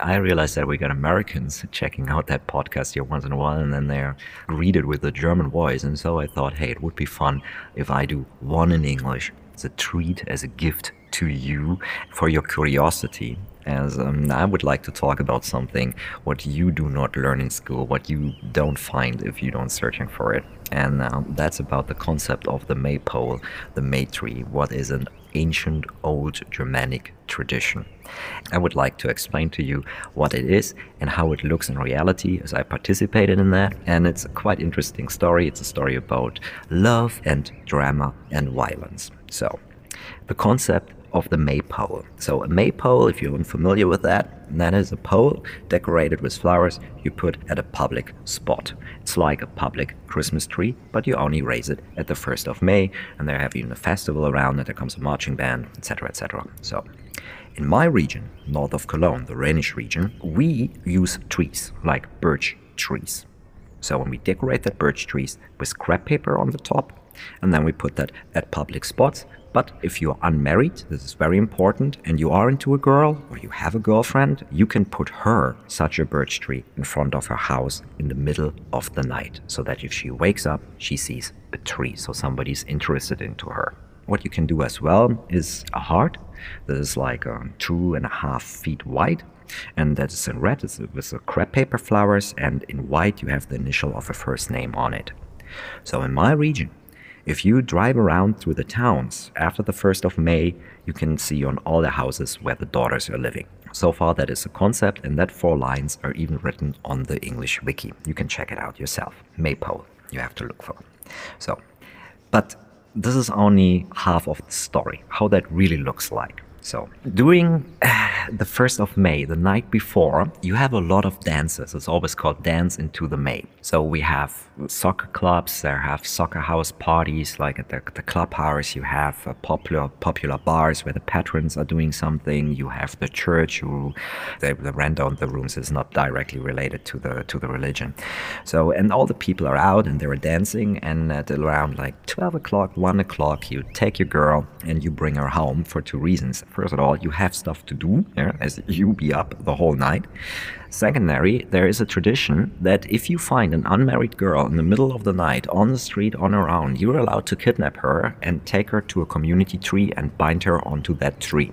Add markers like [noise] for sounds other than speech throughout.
I realized that we got Americans checking out that podcast here once in a while, and then they're greeted with a German voice. And so I thought, hey, it would be fun if I do one in English It's a treat, as a gift to you for your curiosity as um, I would like to talk about something what you do not learn in school, what you don't find if you don't searching for it. And um, that's about the concept of the maypole, the may tree, what is an ancient old Germanic tradition. I would like to explain to you what it is and how it looks in reality as I participated in that. And it's a quite interesting story. It's a story about love and drama and violence. So, the concept of the maypole. So a maypole, if you're unfamiliar with that, that is a pole decorated with flowers you put at a public spot. It's like a public Christmas tree, but you only raise it at the 1st of May, and they have even a festival around it, there comes a marching band, etc., etc. So in my region, north of Cologne, the Rhenish region, we use trees, like birch trees. So when we decorate the birch trees with scrap paper on the top, and then we put that at public spots, but if you're unmarried, this is very important, and you are into a girl or you have a girlfriend, you can put her such a birch tree in front of her house in the middle of the night so that if she wakes up, she sees a tree. So somebody's interested into her. What you can do as well is a heart that is like um, two and a half feet wide and that is in red it's with the crepe paper flowers and in white you have the initial of a first name on it so in my region if you drive around through the towns after the 1st of May, you can see on all the houses where the daughters are living. So far, that is a concept, and that four lines are even written on the English wiki. You can check it out yourself. Maypole, you have to look for. So, but this is only half of the story, how that really looks like. So, during [sighs] the 1st of May, the night before, you have a lot of dances. It's always called Dance into the May. So, we have soccer clubs, there have soccer house parties, like at the, the clubhouse, you have uh, popular popular bars where the patrons are doing something. You have the church who the, the rent on the rooms is not directly related to the to the religion. So, and all the people are out and they're dancing. And at around like 12 o'clock, 1 o'clock, you take your girl and you bring her home for two reasons First of all, you have stuff to do, yeah, as you be up the whole night. Secondary, there is a tradition that if you find an unmarried girl in the middle of the night on the street on her own, you're allowed to kidnap her and take her to a community tree and bind her onto that tree.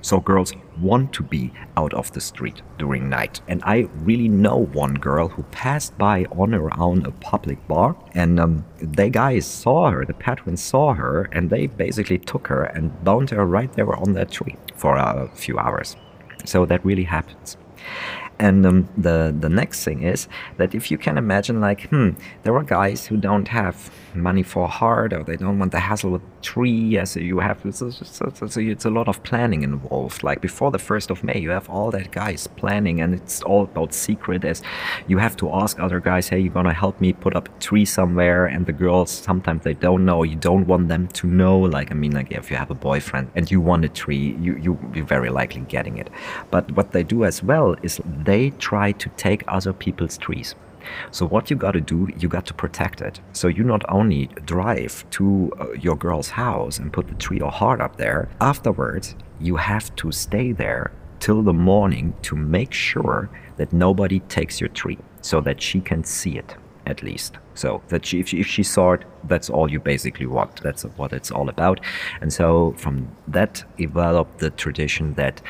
So girls want to be out of the street during night. And I really know one girl who passed by on her own a public bar, and um, they guys saw her, the patrons saw her, and they basically took her and bound her right there on that tree for a few hours. So that really happens. And um, the the next thing is that if you can imagine, like, hmm, there are guys who don't have money for a heart, or they don't want the hassle with tree. So you have so, it's, it's, it's, a lot of planning involved. Like before the first of May, you have all that guys planning, and it's all about secret. As you have to ask other guys, hey, you're gonna help me put up a tree somewhere, and the girls sometimes they don't know. You don't want them to know. Like I mean, like if you have a boyfriend and you want a tree, you you be very likely getting it. But what they do as well is they try to take other people's trees. So what you got to do, you got to protect it. So you not only drive to uh, your girl's house and put the tree or heart up there, afterwards you have to stay there till the morning to make sure that nobody takes your tree so that she can see it at least. So that she, if, she, if she saw it, that's all you basically want. That's what it's all about. And so from that developed the tradition that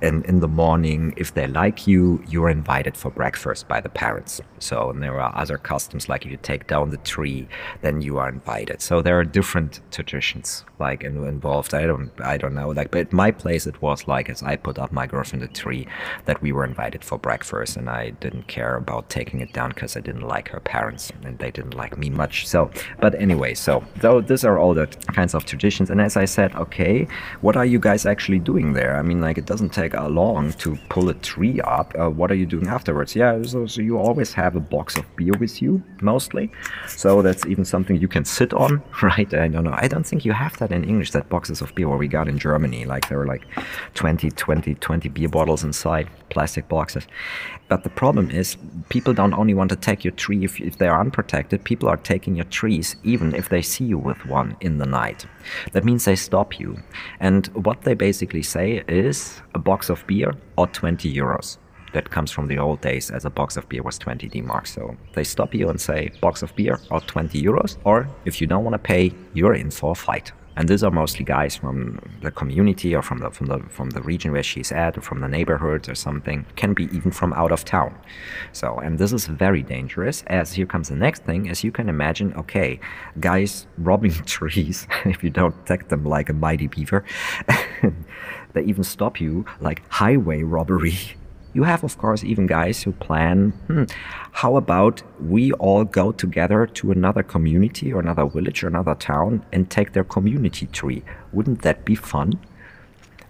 and in the morning, if they like you, you're invited for breakfast by the parents. So there are other customs, like if you take down the tree, then you are invited. So there are different traditions like involved. I don't, I don't know. Like, but my place, it was like as I put up my girlfriend a tree, that we were invited for breakfast, and I didn't care about taking it down because I didn't like her parents, and they didn't like me much. So, but anyway, so though these are all the kinds of traditions, and as I said, okay, what are you guys actually doing there? I mean, like it doesn't take take long to pull a tree up. Uh, what are you doing afterwards? Yeah, so, so, you always have a box of beer with you, mostly. So that's even something you can sit on, [laughs] right? I don't know. I don't think you have that in English, that boxes of beer, what we got in Germany. Like there were like 20, 20, 20 beer bottles inside, plastic boxes. But the problem is, people don't only want to take your tree if, if they're unprotected, people are taking your trees even if they see you with one in the night. That means they stop you. And what they basically say is a box of beer or 20 euros. that comes from the old days as a box of beer was 20 D-marks. So they stop you and say, box of beer or 20 euros, or if you don't want to pay, you're in for a fight. And these are mostly guys from the community or from the from the from the region where she's at, or from the neighborhoods or something. Can be even from out of town. So, and this is very dangerous. As here comes the next thing, as you can imagine. Okay, guys [laughs] robbing [laughs] trees [laughs] if you don't protect them like a mighty beaver. they even stop you like highway robbery you have, of course, even guys who plan hmm, how about we all go together to another community or another village or another town and take their community tree? Wouldn't that be fun?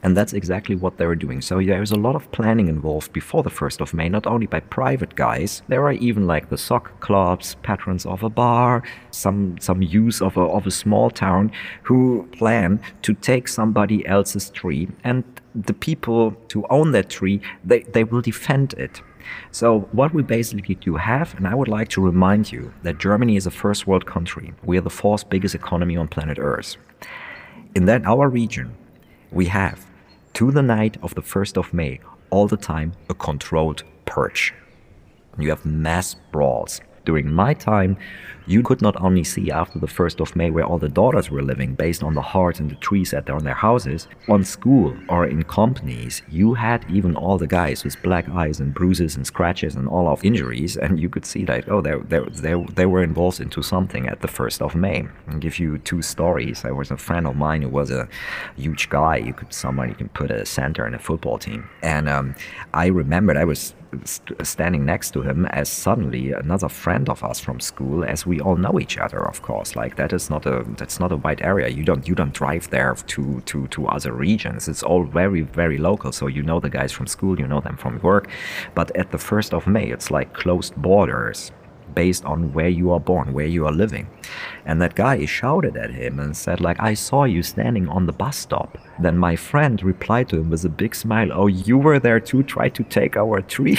And that's exactly what they were doing. So there's a lot of planning involved before the 1st of May, not only by private guys, there are even like the soccer clubs, patrons of a bar, some some use of a, of a small town who plan to take somebody else's tree and the people to own that tree, they, they will defend it. So what we basically do have, and I would like to remind you that Germany is a first world country. We are the fourth biggest economy on planet Earth. In that our region, we have to the night of the 1st of May, all the time a controlled purge. You have mass brawls. During my time, you could not only see after the 1st of May where all the daughters were living based on the hearts and the trees that are on their houses. On school or in companies, you had even all the guys with black eyes and bruises and scratches and all of injuries, and you could see that, oh, they, they, they, they were involved into something at the 1st of May. I'll give you two stories. There was a friend of mine who was a huge guy. You could, someone you can put a center in a football team. And um, I remembered I was st standing next to him as suddenly another friend of us from school as we all know each other of course. Like that is not a that's not a wide area. You don't you don't drive there to to to other regions. It's all very very local. So you know the guys from school you know them from work. But at the 1st of May it's like closed borders based on where you are born, where you are living. And that guy shouted at him and said, like, I saw you standing on the bus stop. Then my friend replied to him with a big smile, Oh, you were there too, try to take our tree.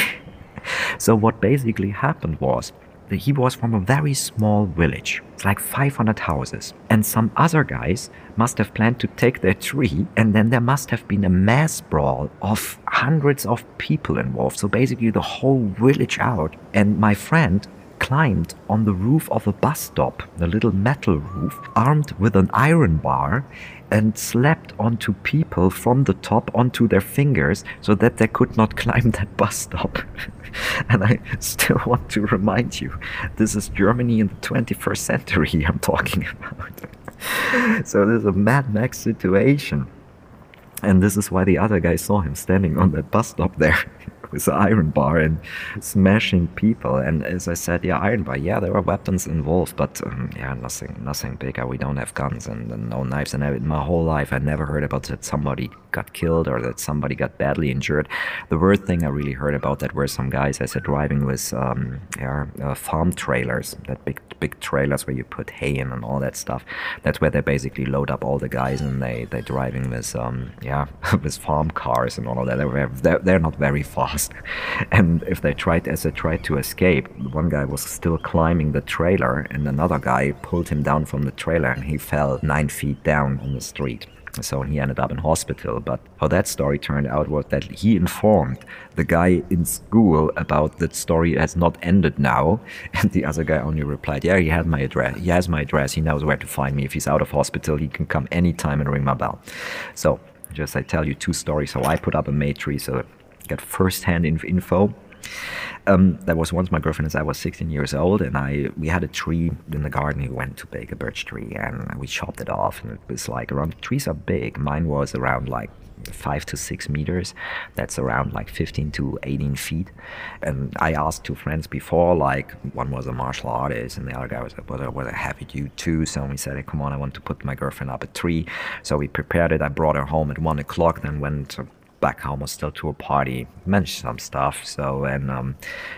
[laughs] so what basically happened was that he was from a very small village. It's like 500 houses. And some other guys must have planned to take their tree, and then there must have been a mass brawl of hundreds of people involved. So basically, the whole village out. And my friend climbed on the roof of a bus stop, a little metal roof, armed with an iron bar, and slapped onto people from the top onto their fingers so that they could not [laughs] climb that bus stop. [laughs] and I still want to remind you this is Germany in the 21st century I'm talking about. [laughs] so there's a Mad Max situation. And this is why the other guy saw him standing on that bus stop there with the iron bar and smashing people. And as I said, yeah, iron bar, yeah, there are weapons involved, but um, yeah, nothing, nothing bigger. We don't have guns and, and no knives. And I, my whole life, I never heard about that somebody got killed or that somebody got badly injured. The worst thing I really heard about that were some guys I said driving with um, yeah, uh, farm trailers, that big big trailers where you put hay in and all that stuff. That's where they basically load up all the guys and they they driving with um yeah [laughs] with farm cars and all of that. They're they're, not very fast, [laughs] and if they tried as they tried to escape, one guy was still climbing the trailer and another guy pulled him down from the trailer and he fell nine feet down on the street. So he ended up in hospital. But how that story turned out was that he informed the guy in school about that story has not ended now. [laughs] And the other guy only replied, Yeah, he has my address. He has my address. He knows where to find me. If he's out of hospital, he can come anytime and ring my bell. So just I tell you two stories. So I put up a May tree, so get first-hand info um, that was once my girlfriend as I was 16 years old, and I we had a tree in the garden. We went to pick a birch tree, and we chopped it off, and it was like around. Trees are big. Mine was around like five to six meters. That's around like 15 to 18 feet. And I asked two friends before, like one was a martial artist and the other guy was a, was was a heavy dude too. So we said, hey, come on, I want to put my girlfriend up a tree. So we prepared it. I brought her home at one o'clock, then went back home was still to a party, mentioned some stuff. So and um,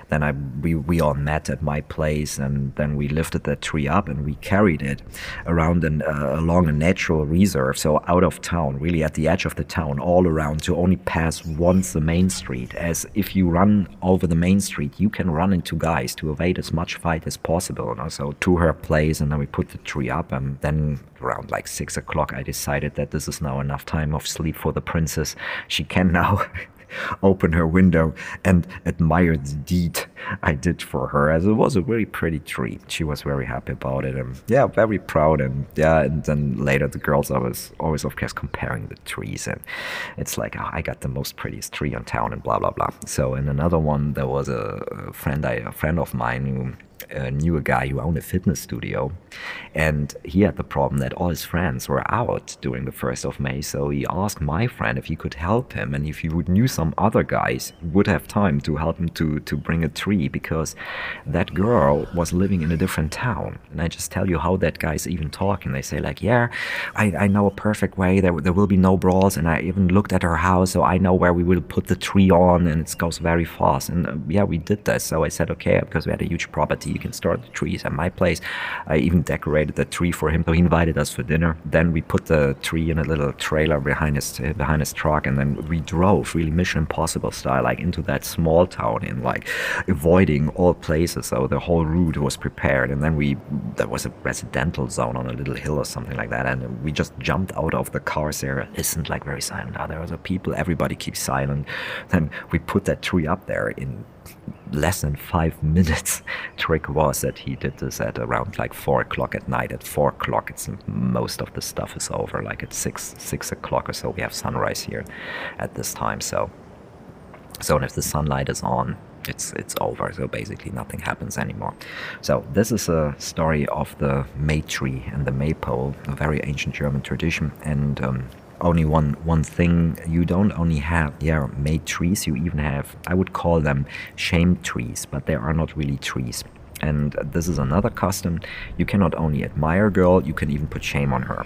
then I we we all met at my place, and then we lifted that tree up and we carried it around and uh, along a natural reserve, so out of town, really at the edge of the town, all around, to only pass once the main street. As if you run over the main street, you can run into guys to evade as much fight as possible. So to her place, and then we put the tree up, and then around like six o'clock, I decided that this is now enough time of sleep for the princess. She can now [laughs] open her window and admire the deed I did for her, as it was a very pretty tree. She was very happy about it, and yeah, very proud. And yeah, and then later the girls I was always of course comparing the trees, and it's like oh, I got the most prettiest tree on town, and blah blah blah. So in another one, there was a friend, I, a friend of mine who uh, knew a guy who owned a fitness studio, and he had the problem that all his friends were out during the first of May. So he asked my friend if he could help him, and if he would knew some other guys would have time to help him to to bring a tree because that girl was living in a different town. And I just tell you how that guy's even talking. They say like, yeah, I, I know a perfect way. There there will be no brawls, and I even looked at her house, so I know where we will put the tree on, and it goes very fast. And uh, yeah, we did that. So I said okay because we had a huge property can store the trees at my place. I even decorated the tree for him. So he invited us for dinner. Then we put the tree in a little trailer behind his behind his truck, and then we drove really Mission Impossible style, like into that small town in like avoiding all places. So the whole route was prepared, and then we there was a residential zone on a little hill or something like that, and we just jumped out of the cars there, listened like very silent. Oh, there a people. Everybody keeps silent. Then we put that tree up there in less than five [laughs] minutes. Trick was that he did this at around like four o'clock at night. At four o'clock, it's most of the stuff is over. Like at six six o'clock or so, we have sunrise here at this time. So, so and if the sunlight is on, it's it's over. So basically, nothing happens anymore. So this is a story of the May tree and the maypole, a very ancient German tradition, and um, only one one thing you don't only have yeah May trees you even have i would call them shame trees but they are not really trees. And this is another custom. You cannot only admire a girl you can even put shame on her.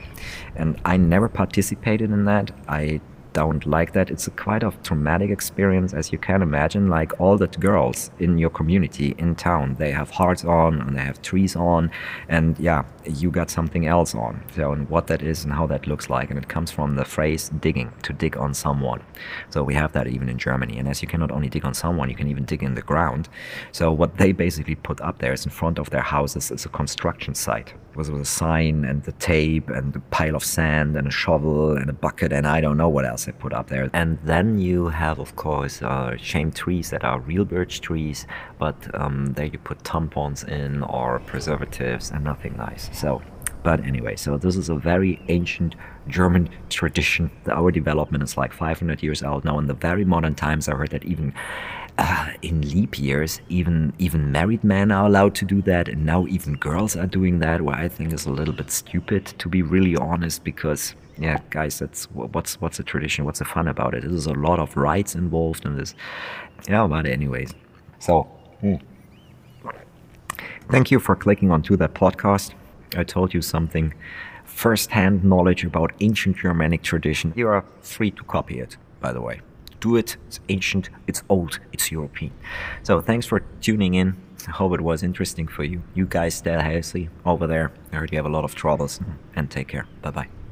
And i never participated in that. I don't like that. It's a quite a traumatic experience, as you can imagine. Like all the girls in your community in town, they have hearts on and they have trees on, and yeah, you got something else on. So, and what that is and how that looks like, and it comes from the phrase digging to dig on someone. So we have that even in Germany. And as you cannot only dig on someone, you can even dig in the ground. So what they basically put up there is in front of their houses is a construction site was with a sign and the tape and a pile of sand and a shovel and a bucket and I don't know what else they put up there. And then you have, of course, uh, shame trees that are real birch trees, but um, there you put tampons in or preservatives and nothing nice. So but anyway, so this is a very ancient German tradition. Our development is like 500 years old now. In the very modern times, I heard that even uh, in leap years, even even married men are allowed to do that, and now even girls are doing that. Where I think is a little bit stupid, to be really honest, because yeah, guys, that's what's what's the tradition? What's the fun about it? There's a lot of rights involved in this. Yeah, but anyways, so. Hmm. Thank you for clicking onto that podcast. I told you something first-hand knowledge about ancient Germanic tradition. You are free to copy it, by the way. Do it. It's ancient, it's old, it's European. So thanks for tuning in. I hope it was interesting for you. You guys stay healthy over there. I heard you have a lot of troubles and take care. Bye bye.